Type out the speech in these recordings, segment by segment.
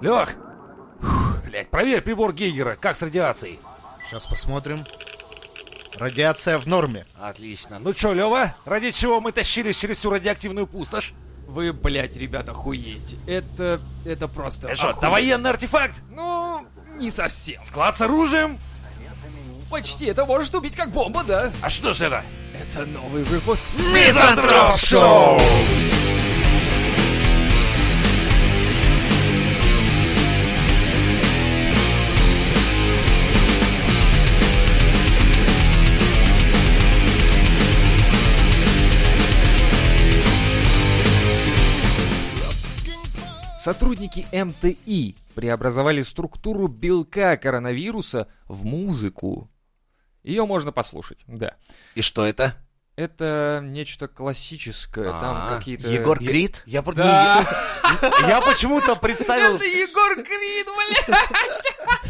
Лех, блядь, проверь прибор Гейгера, как с радиацией. Сейчас посмотрим. Радиация в норме. Отлично. Ну чё, Лева, ради чего мы тащились через всю радиоактивную пустошь? Вы, блядь, ребята, охуеете. Это... это просто Это что, охуеть. это военный артефакт? Ну, не совсем. Склад с оружием? Почти. Это может убить как бомба, да? А что ж это? Это новый выпуск Мизантроп Шоу! Сотрудники МТИ преобразовали структуру белка коронавируса в музыку. Ее можно послушать, да. И что это? Это нечто классическое, там А, какие-то... Егор Крид? Я, про- Да. я почему-то представил... Это Егор Крид, блядь!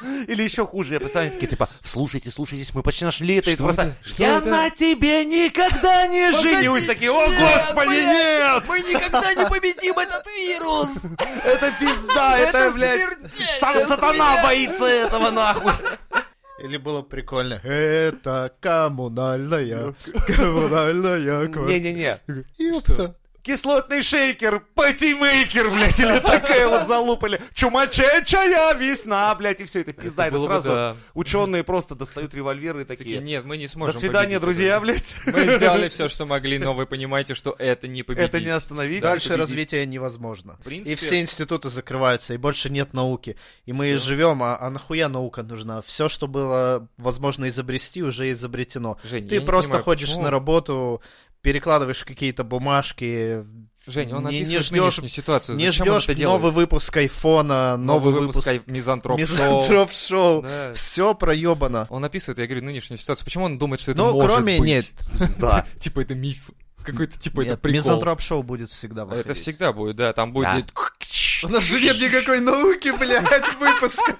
Или еще хуже, я представляю, такие, типа, слушайте, слушайтесь, мы почти нашли это. и Что просто, это? Что я это? на тебе никогда не женюсь. Такие, о, господи, нет! Мы никогда не победим этот вирус! Это пизда, это, Это блядь, сам сатана боится этого, нахуй. Или было прикольно. Это коммунальная, коммунальная Не-не-не, Ёпта. Кислотный шейкер, патимейкер, блядь, или такая вот залупа, или чумачечая весна, блядь, и все это пизда. Это бы сразу да. ученые просто достают револьверы и Такие, такие, нет, мы не до сможем свидания, победить друзья, это. блядь. Мы сделали все, что могли, но вы понимаете, что это не победить. Это не остановить. Дальше не победить. развитие невозможно. принципе- И все институты закрываются, и больше нет науки. И мы живем, а, а нахуя наука нужна? Все, что было возможно изобрести, уже изобретено. Жень, Ты просто понимаю, ходишь почему- на работу, перекладываешь какие-то бумажки, Жень, он не- не нынешнюю ситуацию. не Зачем ждешь это новый выпуск айфона, Новый новый, выпуск выпуск Мизантроп Шоу. Мизантроп Шоу. Да. Все проебано. Он описывает, я говорю, нынешнюю ситуацию. Почему он думает, что это Ну, может кроме быть? нет. Да. Типа это миф. Какой-то, типа, это прикол. Мизантроп Шоу будет всегда Это выходить. всегда будет, да, там будет... У нас же нет никакой науки, блядь, выпуска.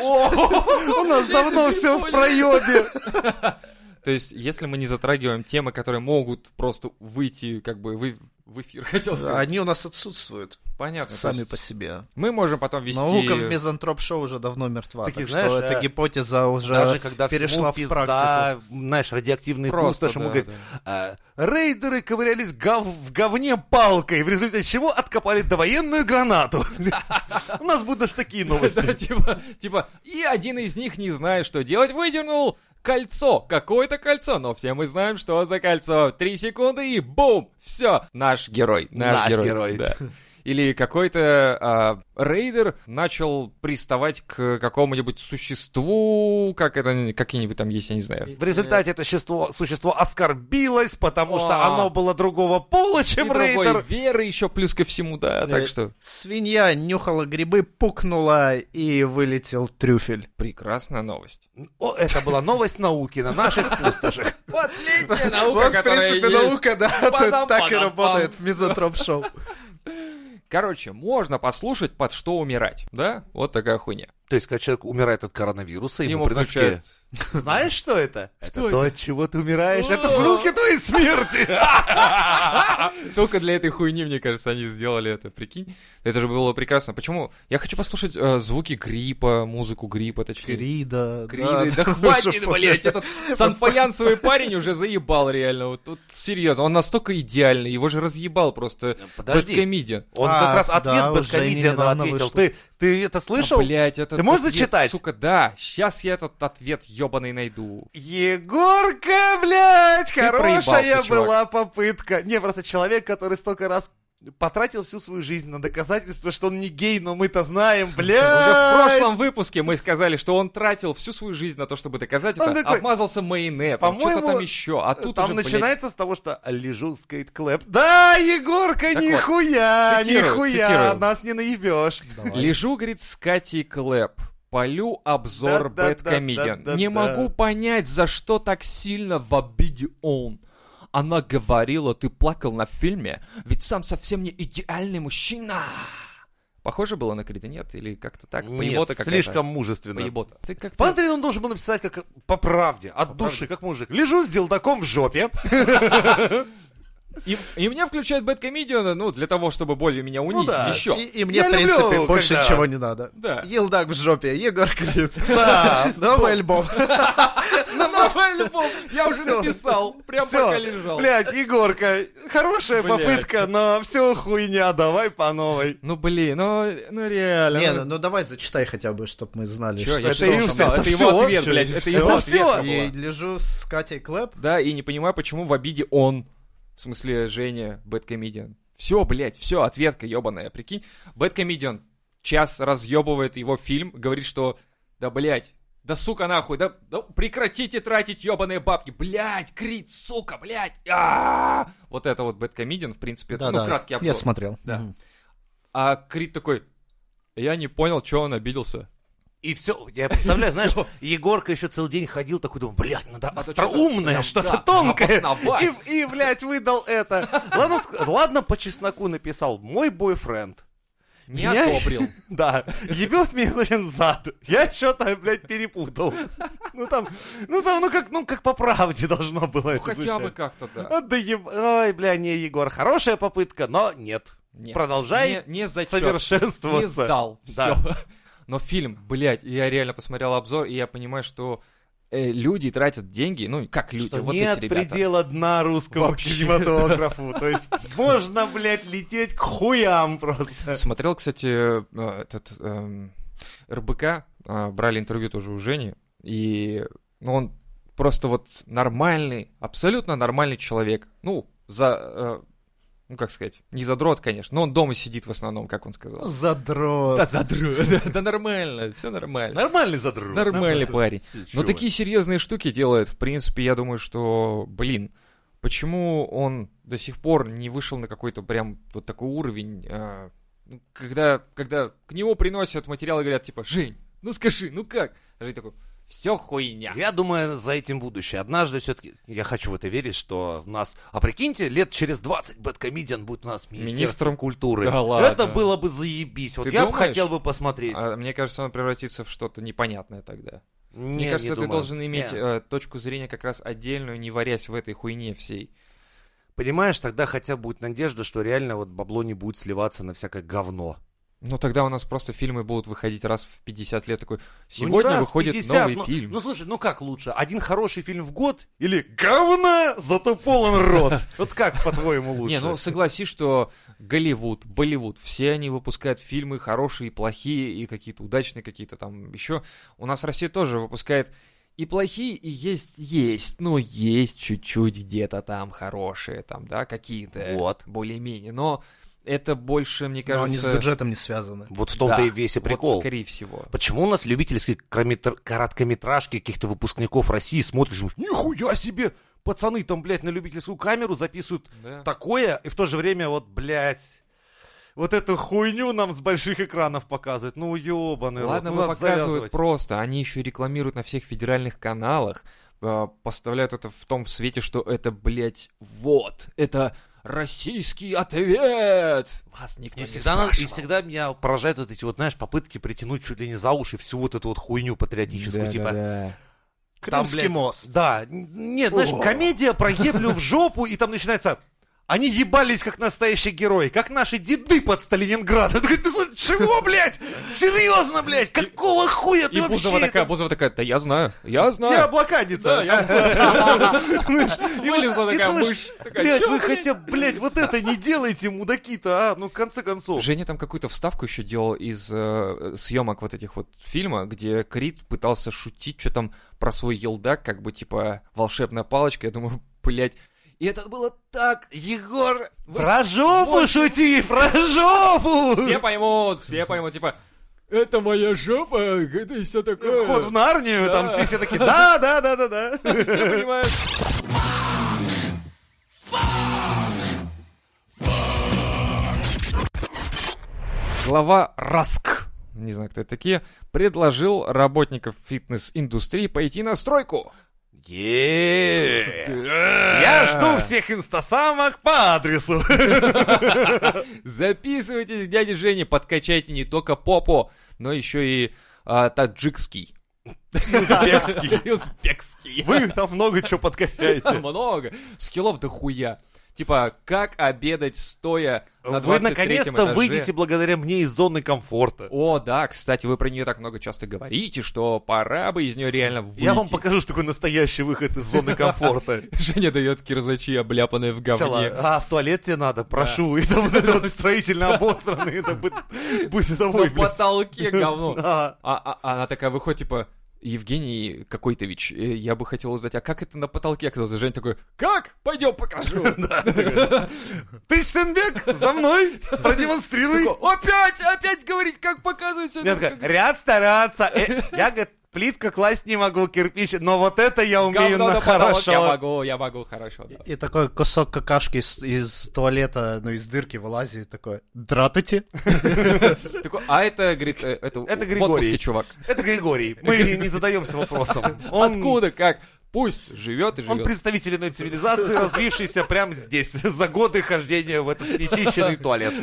У нас давно все в проебе. То есть, если мы не затрагиваем темы, которые могут просто выйти, как бы, вы- в эфир, хотел сказать. Они у нас отсутствуют Понятно. сами есть по себе. Мы можем потом вести... Наука в Мизантроп Шоу уже давно мертва, Таки, так знаешь, что эта э, гипотеза уже Даже когда перешла в практику. пизда, знаешь, радиоактивные Просто, пустоши, ему да, говорит, «А, рейдеры ковырялись гов- в говне палкой, в результате чего откопали довоенную гранату. У нас будут даже такие Да, новости. типа, типа, и один из них не знает, что делать, выдернул кольцо, какое-то кольцо, но все мы знаем, что за кольцо. Три секунды и бум, все, наш герой, наш, Наш герой. герой. да. Или какой-то а, рейдер начал приставать к какому-нибудь существу, как это, какие-нибудь там есть, я не знаю. В результате это существо, существо оскорбилось, потому что О. оно было другого пола, И чем другой рейдер. веры еще плюс ко всему, да, так Э, что Свинья нюхала грибы, пукнула и вылетел трюфель. прекрасная новость. О, это была новость науки на наших пустошах. Последняя наука, Вот, в которая принципе, наука, да, так и работает в Мизантроп Шоу. Короче, можно послушать, под что умирать, да? Вот такая хуйня. То есть, когда человек умирает от коронавируса, ему Ему включают... Знаешь, что это? Это Что то, это? от чего ты умираешь. Это звуки твоей смерти. Только для этой хуйни, мне кажется, они сделали это, прикинь. Это же было прекрасно. Почему? Я хочу послушать э, звуки гриппа, музыку гриппа, точнее. Крида. Криды. Да, хватит, блядь, этот санфаянсовый парень уже заебал реально. Вот тут серьезно, он настолько идеальный, его же разъебал просто Подожди. Бэткомедиан. Он А, как раз да, ответ уже Бэткомедиану недавно ответил. вышло. Ты, ты это слышал? Блять, этот Ты можешь ответ, зачитать? Сука, да. Сейчас я этот ответ ебаный найду. Егорка, блядь, хорошая проебался, чувак. была попытка. Не, просто человек, который столько раз потратил всю свою жизнь на доказательство, что он не гей, но мы-то знаем, блядь. Уже в прошлом выпуске мы сказали, что он тратил всю свою жизнь на то, чтобы доказать Он это, такой, обмазался майонезом, по-моему, что-то там еще, а тут Там уже, блядь, начинается с того, что лежу скейт клэп. Да, Егорка, Так вот, нихуя, цитирую, нихуя, цитирую. нас не наебешь. Лежу, говорит, с Катей Клэп. Полю обзор Да-да-да-да-да-да. Бэткомедиан. Не могу понять, за что так сильно в обиде он. Она говорила, ты плакал на фильме, ведь сам совсем не идеальный мужчина. Похоже было на Крида, нет? Или как-то так? Нет, Поебота какая-то? слишком мужественно. Поебота. Ты как Пантрин он должен был написать как по правде, от души, как мужик. Лежу с делдаком в жопе. И, и мне включают Бэткомедиана, ну, для того, чтобы более меня унизить да. еще. И, и мне, Я в принципе, люблю, больше когда- ничего не надо. Да. Елдак в жопе, Егор Крид. Да. Новый альбом. Новый альбом я уже написал, прям пока лежал. блядь, Егорка, хорошая попытка, но все хуйня, давай по новой. Ну, блин, ну, ну реально. Не, ну, ну, ну давай зачитай хотя бы, чтобы мы знали, что я это это его ответ, блядь, это его ответ. И лежу с Катей Клэп. Да, и не понимаю, почему в обиде он. В смысле, Женя, Бэткомедиан. Все, блядь, все, ответка ебаная, прикинь. Бэткомедиан час разъебывает его фильм, говорит, что да, блядь, да сука нахуй, да, да прекратите тратить ебаные бабки, блядь, Крит, сука, блядь, а Вот это вот Бэткомедиан, в принципе, это, ну, краткий обзор. Я смотрел. Да. Мгм. А Крит такой, я не понял, что он обиделся. И все, я представляю, знаешь, Егорка еще целый день ходил такой, думал, блядь, надо Надо остроумное, что-то что-то тонкое. И, и, блядь, выдал это. Ладно, ладно, по чесноку написал, мой бойфренд. Не Я- одобрил. Да, ебет меня, зачем зад. Я что-то, блядь, перепутал. Ну там, ну там, ну как, ну как по правде должно было Ну, это хотя звучать. бы как-то, да. Вот да еб- Ой, бля, не, Егор, хорошая попытка, но нет. Нет. Продолжай не, не зачет, совершенствоваться. Не сдал. Да. Все. Но фильм, блядь, я реально посмотрел обзор, и я понимаю, что э, люди тратят деньги, ну, как люди, Что вот нет эти ребята. предела дна русского Вообще, кинематографу. То есть можно, блядь, лететь к хуям просто. Смотрел, кстати, э, этот эм, РБК, э, брали интервью тоже у Жени, и ну, он просто вот нормальный, абсолютно нормальный человек. Ну, за... ну, как сказать, не задрот, конечно, но он дома сидит в основном, как он сказал. Задрот. Да, задрот, да, да нормально, все нормально. Нормальный задрот. Нормальный парень. Но такие серьезные штуки делает, в принципе, я думаю, что, блин, почему он до сих пор не вышел на какой-то прям вот такой уровень, а, ну, когда, когда к нему приносят материалы и говорят, типа, Жень, ну скажи, ну как? А Жень такой, все хуйня. Я думаю, за этим будущее. Однажды все-таки, я хочу в это верить, что у нас... А прикиньте, лет через 20 Бэткомедиан будет у нас министром Министром? культуры. Да ладно. Это было бы заебись. Вот Ты я бы думаешь? хотел бы посмотреть. А мне кажется, он превратится в что-то непонятное тогда. Не, Мне не кажется, ты думаю. должен иметь Не. э, точку зрения как раз отдельную, не варясь в этой хуйне всей. Понимаешь, тогда хотя бы будет надежда, что реально вот бабло не будет сливаться на всякое говно. Ну, тогда у нас просто фильмы будут выходить раз в 50 лет. Такой, Ну, сегодня раз в выходит 50, новый ну, фильм. Ну, слушай, ну как лучше? Один хороший фильм в год или говна, зато полон рот? Вот как, по-твоему, лучше? Не, ну согласись, что Голливуд, Болливуд, все они выпускают фильмы хорошие, плохие и какие-то удачные, какие-то там еще. У нас Россия тоже выпускает и плохие, и есть, есть, ну, есть чуть-чуть где-то там хорошие, там, да, какие-то Вот. более-менее, но это больше, мне Но они с кажется... бюджетом не связаны. Вот в том-то да, и весь и вот прикол. скорее всего. Почему у нас любительские корометр- короткометражки каких-то выпускников России смотришь, думаешь, нихуя себе, пацаны там, блядь, на любительскую камеру записывают Да. такое, и в то же время вот, блядь, вот эту хуйню нам с больших экранов показывают. Ну, ёбаный рот, Ладно, ну, вы надо показывают завязывать. просто, они еще рекламируют на всех федеральных каналах, э, поставляют это в том свете, что это, блядь, вот, это российский ответ! Вас никто И не всегда, надо- и спрашивал. всегда меня поражают вот эти вот, знаешь, попытки притянуть чуть ли не за уши всю вот эту вот хуйню патриотическую, типа, Да-да-да. Там, Крымский блядь, мост. Да, нет, знаешь, О. комедия про еблю в жопу, и там начинается... Они ебались, как настоящие герои, как наши деды под Сталининградом. Ты, ты чего, блядь? Серьезно, блядь? Какого хуя ты И вообще? Бузова такая, Бузова такая, да я знаю, я знаю. Я блокадница. Да, я Вылезла такая мышь, Блядь, «Чё, вы блядь?» хотя блядь, вот это не делайте, мудаки-то, а? Ну, в конце концов. Женя там какую-то вставку еще делал из э, съемок вот этих вот фильма, где Крид пытался шутить, что там про свой елдак, как бы типа волшебная палочка. Я думаю, блядь, и это было так... Егор, Вы про жопу вот- шути, про жопу! Все поймут, все поймут, типа, это моя жопа, это и все такое. Вход в Нарнию, там Да. все, все такие, да, да, да, да, да. Все понимают. Глава Раск, не знаю, кто это такие, предложил работников фитнес-индустрии пойти на стройку. Е. Я жду всех инстасамок по адресу. Записывайтесь к дяде Жене, подкачайте не только попу, но еще и а, таджикский. Узбекский. Узбекский. Вы там много чего подкачаете. Много. Скиллов до хуя. Типа, как обедать стоя на Вы 23 наконец-то этаже? выйдете благодаря мне из зоны комфорта. О, да, кстати, вы про нее так много часто говорите, что пора бы из нее реально выйти. Я вам покажу, что такое настоящий выход из зоны комфорта. Женя дает кирзачи, обляпанные в говне. А, в туалет тебе надо, прошу. И там вот это вот строительно обосранный, это будет, будет На потолке говно. А, а- а она такая выходит, типа, Евгений Какой-тович, э, я бы хотел узнать, а как это на потолке оказалось? Женя такой, как? Пойдем покажу. Ты, Штенбек, за мной, продемонстрируй. Опять, опять говорить, как показывается. Я такая, ряд стараться. Э, Я, говорит, плитка класть не могу, кирпич, но вот это я умею Говно на потолок, я хорошо. могу, я могу, хорошо. да. И такой кусок какашки из, из туалета, ну, из дырки вылазит, такой, дратайте? А это, говорит, э, это, Это в Григорий. отпуске, чувак. Это Григорий. Мы не задаемся вопросом. Он- Откуда, как? Пусть живет и Он живет. представитель иной цивилизации, развившийся прямо здесь, за годы хождения в этот нечищенный туалет.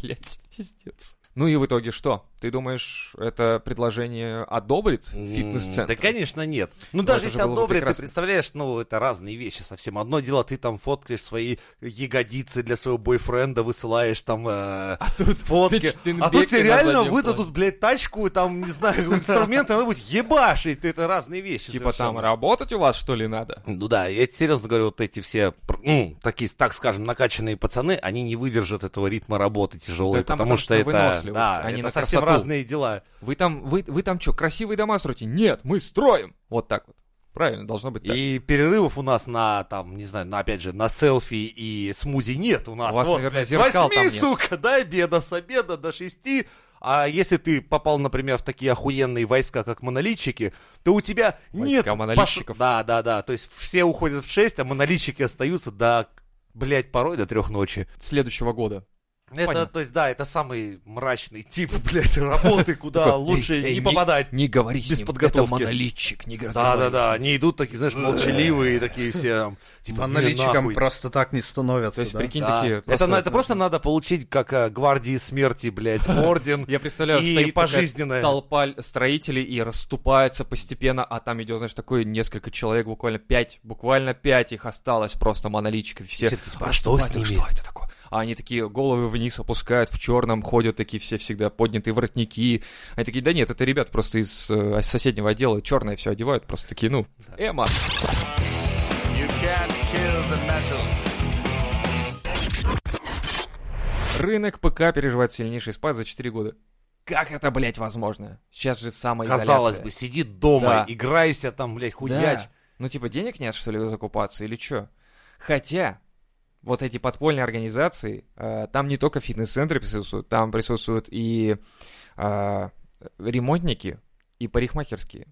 Блять, пиздец. Ну и в итоге что? Ты думаешь, это предложение одобрит фитнес-центр? Да, конечно, нет. Ну, Ну, даже если одобрят, ты представляешь, ну, это разные вещи совсем. Одно дело, ты там фоткаешь свои ягодицы для своего бойфренда, высылаешь там э, фотки. ты А тут Штенбеке тебе реально выдадут, блядь, тачку, там, не знаю, инструменты, она будет ебашить. Это разные вещи Типа там работать у вас, что ли, надо? Ну да, я серьезно говорю, вот эти все, ну, такие, так скажем, накачанные пацаны, они не выдержат этого ритма работы тяжелой, потому что это, выносливость, да, не это на совсем красоту. разные дела. Вы там, вы, вы там что, красивые дома строите? Нет, мы строим. Вот так вот. Правильно, должно быть так. И перерывов у нас на, там, не знаю, на, опять же, на селфи и смузи нет у нас. У вас, вот, наверное, зеркал там восьми, нет. сука, до обеда, с обеда до шести. А если ты попал, например, в такие охуенные войска, как монолитчики, то у тебя нет... Войска монолитчиков. пош- Да, да, да. То есть все уходят в 6, а монолитчики остаются до, блядь, порой до трех ночи. Следующего года. Это, Понятно. то есть, да, это самый мрачный тип, блядь, работы, куда Такой, лучше «Эй, эй, не попадать. Не говори с без ним, подготовки. это монолитчик, не Да, да, да, ним». они идут такие, знаешь, молчаливые, такие все, типа, «Не, Монолитчикам нахуй». просто так не становятся, То есть, прикинь, такие... это, просто надо получить, как э, гвардии смерти, блядь, орден. Я представляю, стоит пожизненное. такая толпа строителей и расступается постепенно, а там идет, знаешь, такое несколько человек, буквально пять, буквально пять их осталось просто монолитчиков. Все, типа, «А что с «Наступайте, ними?» Что это такое? А они такие головы вниз опускают, в черном ходят такие все всегда поднятые воротники. Они такие, да нет, это ребят просто из э, соседнего отдела черное все одевают, просто такие, ну, Эма. Рынок ПК переживает сильнейший спад за 4 года. Как это, блядь, возможно? Сейчас же самоизоляция. Казалось бы, сиди дома, Да. играйся там, блядь, хуяч. Да. Ну, типа, денег нет, что ли, закупаться или что? Хотя, вот эти подпольные организации, э, там не только фитнес-центры присутствуют, там присутствуют и э, ремонтники, и парикмахерские,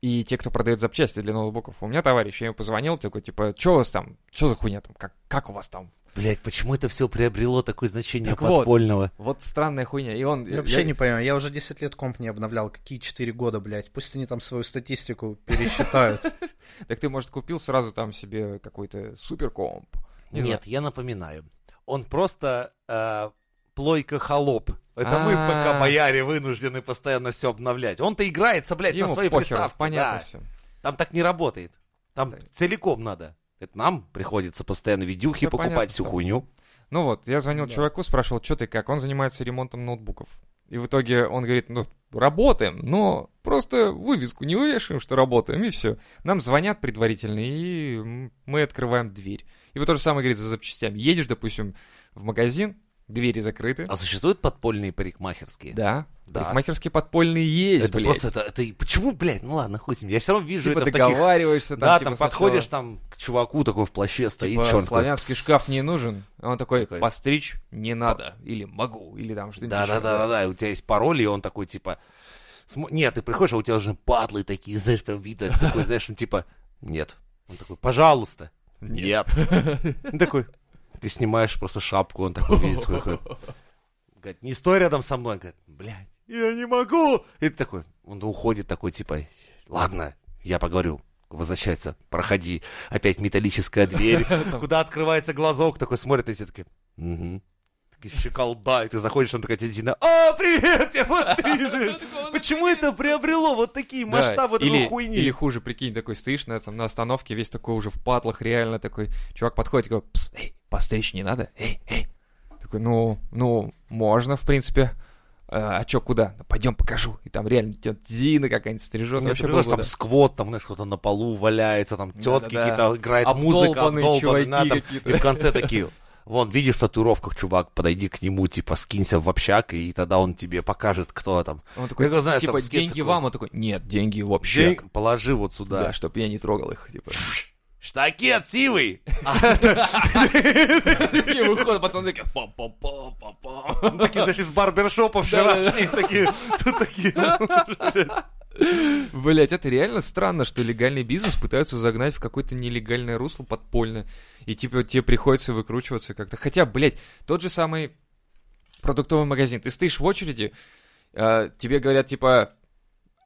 и те, кто продает запчасти для ноутбуков. У меня товарищ, я ему позвонил, такой, типа, что у вас там, что за хуйня там, как, как у вас там? Блядь, почему это все приобрело такое значение Так вот. подпольного? Вот странная хуйня. И он... Я вообще не понимаю, я уже 10 лет комп не обновлял, какие 4 года, блядь, пусть они там свою статистику пересчитают. Так ты, может, купил сразу там себе какой-то суперкомп? Не Нет, я напоминаю. Он просто э, плойка-холоп. Это мы, А. пока бояре, вынуждены постоянно все обновлять. Он-то играется, блядь, Ему на своей похеру, приставке. понятно да. все. Там так не работает. Там Да. целиком надо. Это нам приходится постоянно видюхи покупать, понятно, всю да. хуйню. Ну вот, я звонил Да. чуваку, спрашивал, что ты как. Он занимается ремонтом ноутбуков. И в итоге он говорит, ну, работаем, но просто вывеску не вывешиваем, что работаем, и все. Нам звонят предварительно, и мы открываем дверь. И вот то же самое, говорит, за запчастями. Едешь, допустим, в магазин, двери закрыты. А существуют подпольные парикмахерские? Да, Да. парикмахерские подпольные есть, Это блядь. просто, это, это, почему, блядь, ну ладно, хуй с ним. Я все равно вижу Типа это в таких... договариваешься, там, Да, типа, там сначала, подходишь там к чуваку такой в плаще стоит, типа, такой, славянский «Пс, шкаф пс». не нужен. А Он такой, Такой. постричь не надо, или могу, или там что-нибудь Да, да, да, да, да. У тебя есть пароль, и он такой, типа. смо- Нет, ты приходишь, а у тебя уже патлы такие, знаешь, прям видно, такой, знаешь, он типа, нет. Он такой, пожалуйста. Нет. Он такой, ты снимаешь просто шапку, он такой видит, сколько. Говорит, не стой рядом со мной. Говорит, блядь, я не могу. И ты такой, он уходит такой, типа, ладно, я поговорю. Возвращается, проходи. Опять металлическая дверь, куда открывается глазок, такой смотрит, и все такие, угу. Щеколда, и ты заходишь, там такая тетя Зина, «О, привет, я подстрижен!» Почему это приобрело вот такие Да, масштабы такой хуйни? или хуже, прикинь, такой стоишь на, этом, на остановке, весь такой уже в патлах, реально такой. Чувак подходит, такой, пс, эй, постричь не надо? Эй, эй. Такой, ну, ну, можно, в принципе. А, а чё, куда? «Ну, Пойдем покажу. И там реально идет Зина какая-нибудь стрижет. Ну, вообще понимаешь, там сквот, там, знаешь, кто-то на полу валяется, там тетки Да-да-да. какие-то, играет музыка, Обдолбанные обдолбанные, чуваки на, там, и в конце такие, вон, видишь в татуировках, чувак, подойди к нему, типа, скинься в общак, и тогда он тебе покажет, кто там. Он такой, Я говорю, знаешь, типа, деньги такой, вам? Он такой, нет, деньги вообще. «День положи вот сюда. Да, чтоб я не трогал их, типа. Штакет сивый! И выходят пацаны такие, пам-пам-пам-пам-пам. Ну, Такие, знаешь, из барбершопа вчерашние, такие, тут такие. Блять, это реально странно, что легальный бизнес пытаются загнать в какое-то нелегальное русло подпольно. И типа тебе приходится выкручиваться как-то. Хотя, блять, тот же самый продуктовый магазин. Ты стоишь в очереди, а, тебе говорят типа,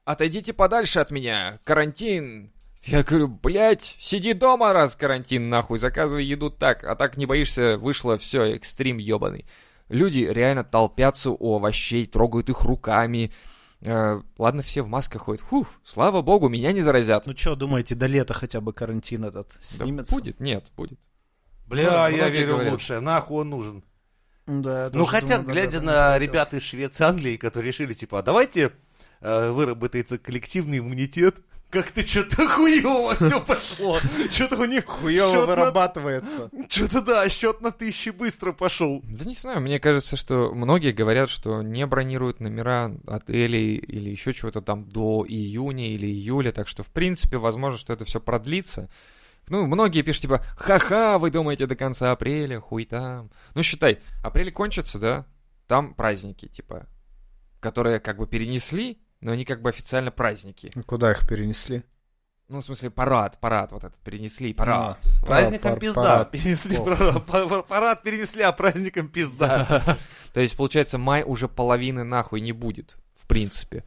отойдите подальше от меня, карантин. Я говорю, блядь, сиди дома, раз карантин, нахуй, заказывай еду так, а так не боишься, вышло все, экстрим ебаный. Люди реально толпятся у овощей, трогают их руками. Э, ладно, все в масках ходят. Фух, слава богу, меня не заразят. Ну что, думаете, до лета хотя бы карантин этот Да снимется? будет, нет, будет. Бля, Ну, я верю в говорят. лучшее, нахуй он нужен. Да, Ну, хотя, думаю, глядя на ребят из Швеции, Англии, которые решили, типа, а давайте э, выработается коллективный иммунитет, как-то что-то хуево все пошло. Что-то у них на... вырабатывается. Что-то да, счет на тысячи быстро пошел. Да не знаю, мне кажется, что многие говорят, что не бронируют номера отелей или еще чего-то там до июня или июля, так что, в принципе, возможно, что это все продлится. Ну, многие пишут, типа, ха-ха, вы думаете до конца апреля, хуй там. Ну, считай, апрель кончится, да, там праздники, типа, которые как бы перенесли, но они как бы официально праздники. Куда их перенесли? Ну, в смысле, парад, парад вот этот перенесли, парад. Праздником пар- пизда. парад. Перенесли парад, пар- парад перенесли, а праздником пизда. То есть, получается, май уже половины нахуй не будет, в принципе.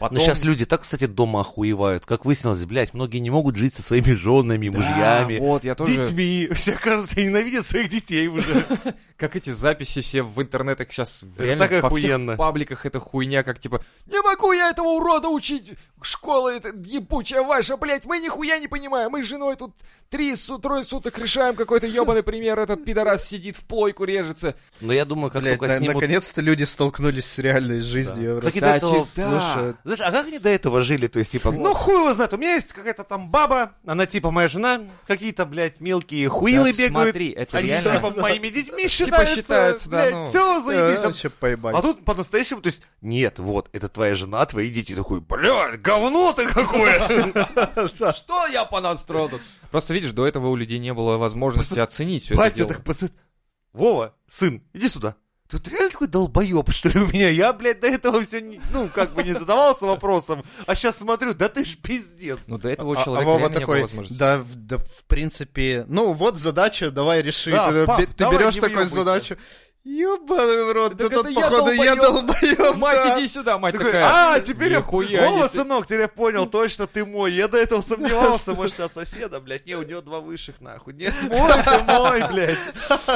Потом... Но сейчас люди так, кстати, дома охуевают. Как выяснилось, блядь, многие не могут жить со своими женами, Да, мужьями, вот, я тоже... детьми. Все, кажется, ненавидят своих детей уже. Как эти записи все в интернетах сейчас Это реально так во охуенно. всех пабликах это хуйня, как типа «Не могу я этого урода учить! Школа эта ебучая ваша, блядь, мы нихуя не понимаем! Мы с женой тут три, трое суток решаем какой-то ебаный пример, этот пидорас сидит в плойку, режется». Но я думаю, как Блядь, только снимут... наконец-то люди столкнулись с реальной жизнью. Кстати, до этого- слушают. Знаешь, а как они до этого жили? То есть, типа, ну хуй его знает, у меня есть какая-то там баба, она типа моя жена, какие-то, блядь, мелкие хуилы бегают. смотри, это они реально- типа моими детьми считаются. считаются, да, ну. Все, заебись. Э, Вообще поебать. А тут по-настоящему, то есть, нет, вот, это твоя жена, твои дети. Такой, блядь, говно ты какое! Что я понастроил? Просто видишь, до этого у людей не было возможности оценить все это Батя так. Вова, сын, иди сюда. Тут реально такой долбоеб, что ли, у меня? Я, блядь, до этого все, ну, как бы не задавался вопросом, а сейчас смотрю, да ты ж пиздец. Ну, до этого у А- а человека Вова не такой, да, да, в принципе, ну вот задача, давай реши. Да, ты пап, ты давай, берешь не такую задачу. Ёбаный в рот, да тут, я походу, я долбоёб. Мать, да. иди сюда, мать Такой, такая. а, теперь я... Нихуя не ты- сынок, теперь я понял, точно ты мой. Я до этого сомневался, может, от соседа, блядь. Не, у него два высших, нахуй. Нет, мой, ты мой, блядь.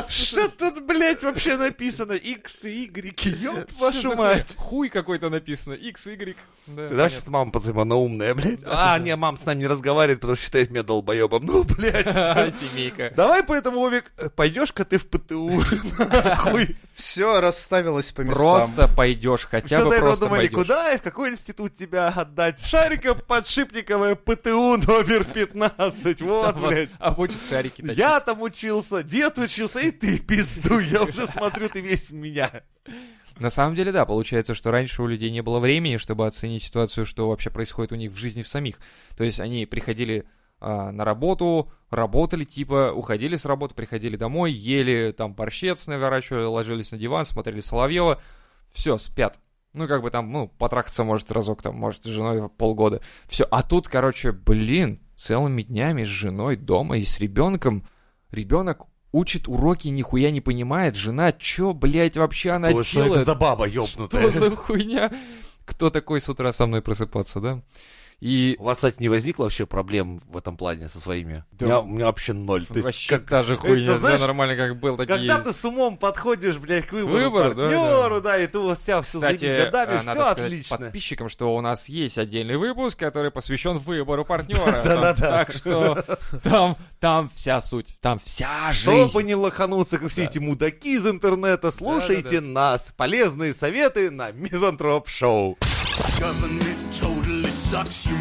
Что тут, блядь, вообще написано? X и Y, ёб вашу мать. Хуй какой-то написано. X, Y. Да, понятно. сейчас мама позови, она умная, блядь. А, не, мам с нами не разговаривает, потому что считает меня долбоебом. Ну, блядь. Семейка. Давай поэтому, Вовик, пойдешь-ка ты в ПТУ. Нахуй. Все расставилось по местам. Просто пойдешь, хотя Все бы просто думали, пойдешь. куда и в какой институт тебя отдать. Шариков подшипниковое ПТУ номер 15. Вот, Там вас блядь. обучат шарики точить. Я там учился, дед учился, и ты пизду. Я уже смотрю, ты весь в меня. На самом деле, да, получается, что раньше у людей не было времени, чтобы оценить ситуацию, что вообще происходит у них в жизни самих. То есть они приходили а, на работу, работали, типа, уходили с работы, приходили домой, ели там борщец, наворачивали, ложились на диван, смотрели Соловьева, все, спят. Ну, как бы там, ну, потрахаться, может, разок там, может, с женой полгода. Все. А тут, короче, блин, целыми днями с женой дома и с ребенком. Ребенок учит уроки, нихуя не понимает. Жена, чё, блядь, вообще она Ой, что это делает? за баба Что ёбнутая? за хуйня? Кто такой с утра со мной просыпаться, да? И У вас, кстати, не возникло вообще проблем в этом плане со своими? Да. У, меня, у меня вообще ноль. То есть, вообще как- даже хуйня, это, да, знаешь, нормально как был, так Когда есть. ты с умом подходишь, блядь, к выбору, Выбор, да, партнеру, да, и ты у тебя все Кстати, годами, а, все сказать отлично. подписчикам, что у нас есть отдельный выпуск, который посвящен выбору партнера. Да-да-да. Так что там, там вся суть, там вся Чтобы жизнь. не лохануться, как все эти мудаки из интернета, слушайте нас. Полезные советы на Мизантроп Шоу. Government totally sucks, you.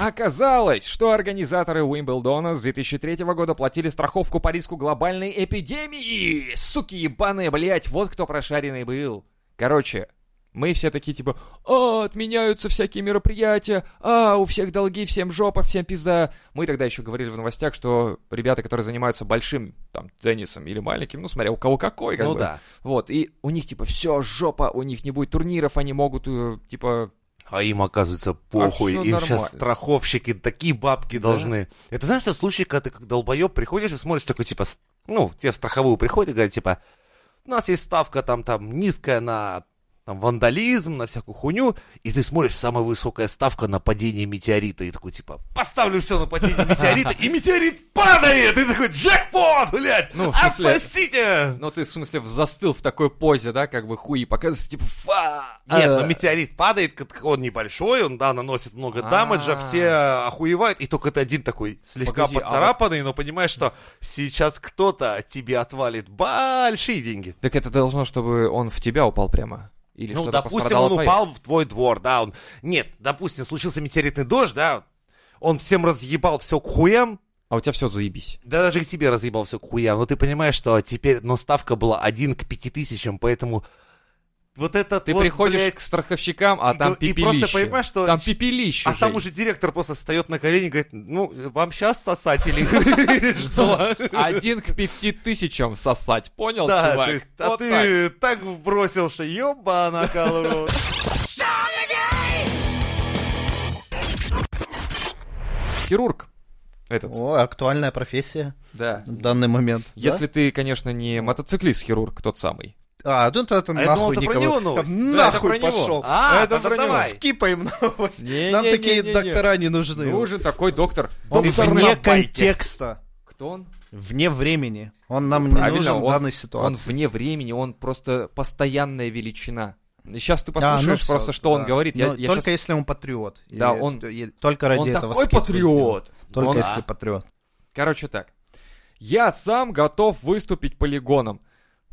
Оказалось, что организаторы Уимблдона с 2003 года платили страховку по риску глобальной эпидемии. Суки ебаные, блять, вот кто прошаренный был. Короче, мы все такие типа, а, отменяются всякие мероприятия, а, у всех долги, всем жопа, всем пизда. Мы тогда еще говорили в новостях, что ребята, которые занимаются большим там теннисом или маленьким, ну смотря у кого какой, как Ну бы. да. Вот, и у них типа все жопа, у них не будет турниров, они могут э, типа А им, оказывается, похуй. всё им сейчас нормально. страховщики такие бабки должны. Это знаешь, тот случай, когда ты как долбоеб приходишь и смотришь такой, типа, ну, тебе в страховую приходят и говорят, типа, у нас есть ставка там, там, низкая на там, вандализм, на всякую хуйню, и ты смотришь, самая высокая ставка на падение метеорита, и такой, типа, поставлю все на падение метеорита, и метеорит падает, и такой, джекпот, блядь, Ну, в смысле- отсосите! Ну, ты, в смысле, застыл в такой позе, да, как бы хуи показываешь, типа, фа! Нет, а. но метеорит падает, как- он небольшой, он, да, наносит много А. дамаджа, все охуевают, и только ты один такой слегка а поцарапанный, но понимаешь, что сейчас кто-то тебе отвалит большие деньги. Так это должно, чтобы он в тебя упал прямо? Или ну, допустим, он твое? упал в твой двор, да, он... Нет, допустим, случился метеоритный дождь, да, он всем разъебал все к хуям, А у тебя все заебись. да даже к тебе разъебал все к хуям, но ты понимаешь, что теперь, но ставка была один к пяти тысячам, поэтому вот этот Ты вот, приходишь блядь, к страховщикам, а и- там и пепелище. просто понимаешь, что Там пепелище, А там Жень. уже директор просто встает на колени и говорит, ну, вам сейчас сосать или что? Один к пяти тысячам сосать, понял, Да, чувак? то есть, а Вот ты так вбросил, что ёбана калору. так. Хирург этот, О, актуальная профессия да. в данный момент. да? Если ты, конечно, не мотоциклист-хирург, тот самый. А, тут это А думал, нахуй про никого. него. Да, Нахуй него. пошел. А, Это про давай. Скипаем новость. Не, Нам не, такие не, не, не. доктора не нужны. Нужен такой доктор. Он Ты вне контекста. Кто он? Вне времени. Он нам не Правильно, нужен в он- данной Он ситуации. вне времени, он просто постоянная величина. Сейчас ты А, ну послушаешь всё, просто, что он да. говорит. Я, Но я только щас- если он патриот. Да, И- он- и только ради Он этого такой патриот. Только Он- если А. патриот. Короче так. Я сам готов выступить полигоном.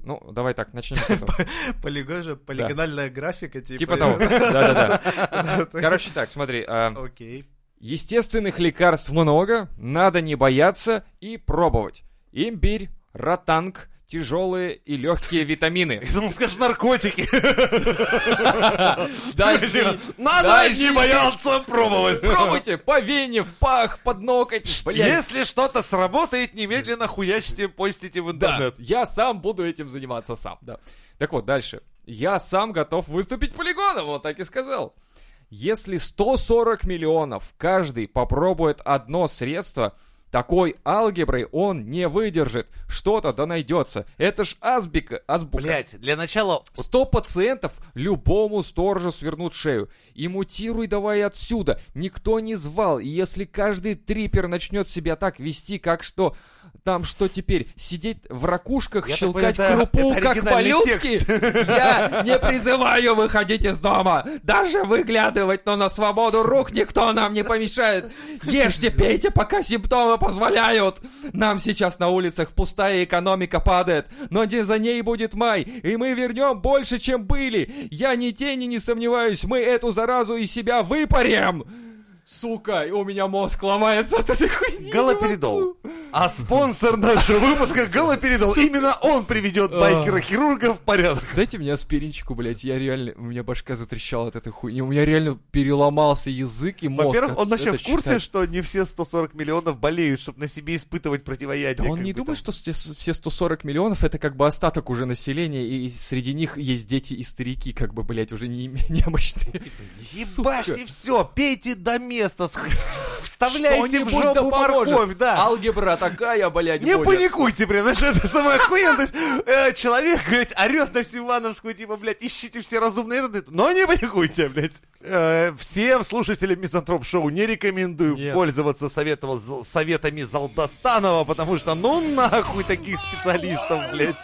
Ну, давай так, начнем с этого. Полигон же, полигональная графика, типа. Типа того. Да-да-да. Короче так, смотри. а, Окей. Естественных лекарств много, надо не бояться и пробовать. Имбирь, ротанг, тяжелые и легкие витамины. Я думал, скажешь наркотики. Дальше Надо не бояться пробовать. пробуйте по вене, в пах, под ноготь. Если что-то сработает, немедленно хуячьте, постите в интернет. я сам буду этим заниматься сам. Так вот, дальше. Я сам готов выступить полигоном, вот так и сказал. Если 140 миллионов каждый попробует одно средство, такой алгеброй он не выдержит. Что-то да найдется. Это ж азбика, азбука. Блять, для начала... Сто пациентов любому сторожу свернут шею. И мутируй давай отсюда. Никто не звал. И если каждый трипер начнет себя так вести, как что... Там что теперь? Сидеть в ракушках, Я щелкать понимаю, это- крупу, это как оригинальный моллюски? Я не призываю выходить из дома. Даже выглядывать, но на свободу рук никто нам не помешает. Ешьте, пейте, пока симптомы позволяют. Нам сейчас на улицах пустая экономика падает, но не за ней будет май, и мы вернем больше, чем были. Я ни тени не сомневаюсь, мы эту заразу из себя выпарим. Сука, у меня мозг ломается от этой хуйни. Галоперидол. А спонсор нашего выпуска Галоперидол. Именно он приведет байкера-хирурга в порядок. Дайте мне аспиринчику, блядь, я реально, у меня башка затрещала от этой хуйни, у меня реально переломался язык и мозг. Во-первых, он вообще в курсе, что не все 140 миллионов болеют, чтобы на себе испытывать противоядие. Да он не думает, что все 140 миллионов это как бы остаток уже населения, и среди них есть дети и старики, как бы, блядь, уже не, немощные. Ебашьте все, пейте до место, вставляете в да жопу морковь, да. Алгебра такая, блядь, Не будет. паникуйте, блин, это, это самое. То есть, э, человек, блядь, орет на всю Ивановскую, типа, блядь, ищите все разумные методы, но не паникуйте, блядь. Э, всем слушателям Мизантроп Шоу не рекомендую Нет. пользоваться з- советами Залдостанова, потому что ну нахуй таких специалистов, блядь.